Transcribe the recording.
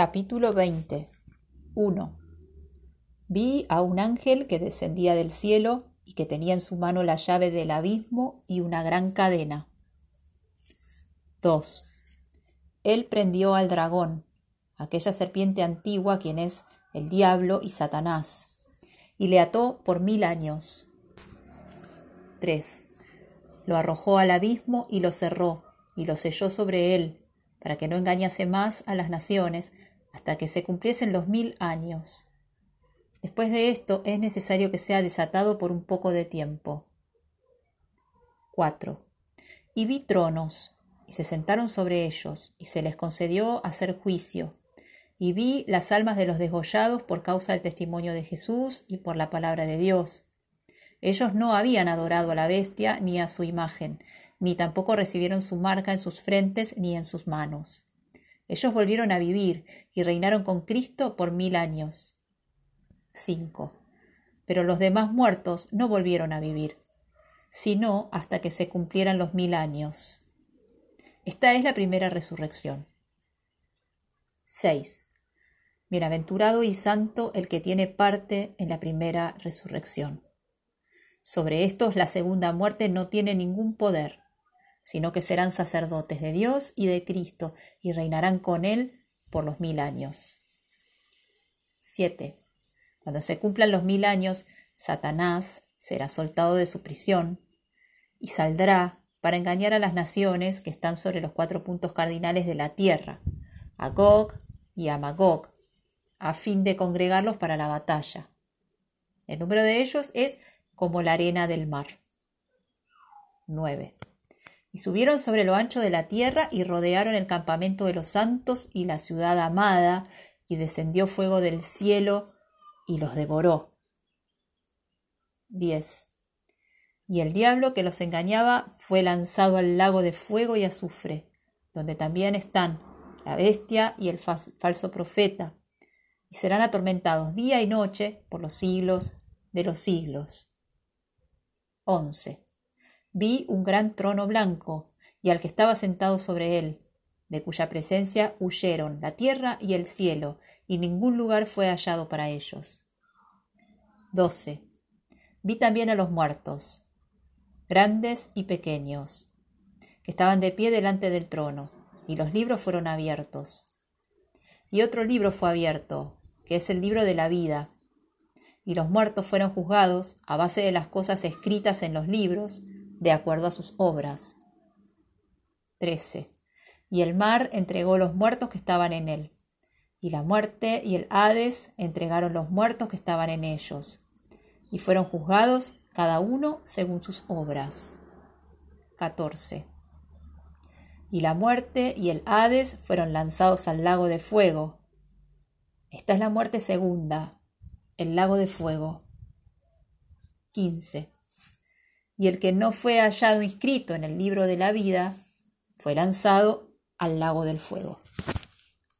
Capítulo 20 1. Vi a un ángel que descendía del cielo y que tenía en su mano la llave del abismo y una gran cadena. 2. Él prendió al dragón, aquella serpiente antigua quien es el diablo y Satanás, y le ató por mil años. 3. Lo arrojó al abismo y lo cerró, y lo selló sobre él, para que no engañase más a las naciones hasta que se cumpliesen los mil años. Después de esto es necesario que sea desatado por un poco de tiempo. 4. Y vi tronos, y se sentaron sobre ellos, y se les concedió hacer juicio. Y vi las almas de los desgollados por causa del testimonio de Jesús y por la palabra de Dios. Ellos no habían adorado a la bestia ni a su imagen, ni tampoco recibieron su marca en sus frentes ni en sus manos. Ellos volvieron a vivir y reinaron con Cristo por mil años. 5. Pero los demás muertos no volvieron a vivir, sino hasta que se cumplieran los mil años. Esta es la primera resurrección. 6. Bienaventurado y santo el que tiene parte en la primera resurrección. Sobre estos la segunda muerte no tiene ningún poder sino que serán sacerdotes de Dios y de Cristo y reinarán con Él por los mil años. 7. Cuando se cumplan los mil años, Satanás será soltado de su prisión y saldrá para engañar a las naciones que están sobre los cuatro puntos cardinales de la tierra, a Gog y a Magog, a fin de congregarlos para la batalla. El número de ellos es como la arena del mar. 9 y subieron sobre lo ancho de la tierra y rodearon el campamento de los santos y la ciudad amada, y descendió fuego del cielo y los devoró. 10. Y el diablo que los engañaba fue lanzado al lago de fuego y azufre, donde también están la bestia y el falso profeta, y serán atormentados día y noche por los siglos de los siglos. 11 vi un gran trono blanco y al que estaba sentado sobre él, de cuya presencia huyeron la tierra y el cielo, y ningún lugar fue hallado para ellos. 12. Vi también a los muertos, grandes y pequeños, que estaban de pie delante del trono, y los libros fueron abiertos. Y otro libro fue abierto, que es el libro de la vida, y los muertos fueron juzgados a base de las cosas escritas en los libros, de acuerdo a sus obras. 13. Y el mar entregó los muertos que estaban en él, y la muerte y el Hades entregaron los muertos que estaban en ellos, y fueron juzgados cada uno según sus obras. 14. Y la muerte y el Hades fueron lanzados al lago de fuego. Esta es la muerte segunda, el lago de fuego. 15 y el que no fue hallado inscrito en el libro de la vida fue lanzado al lago del fuego.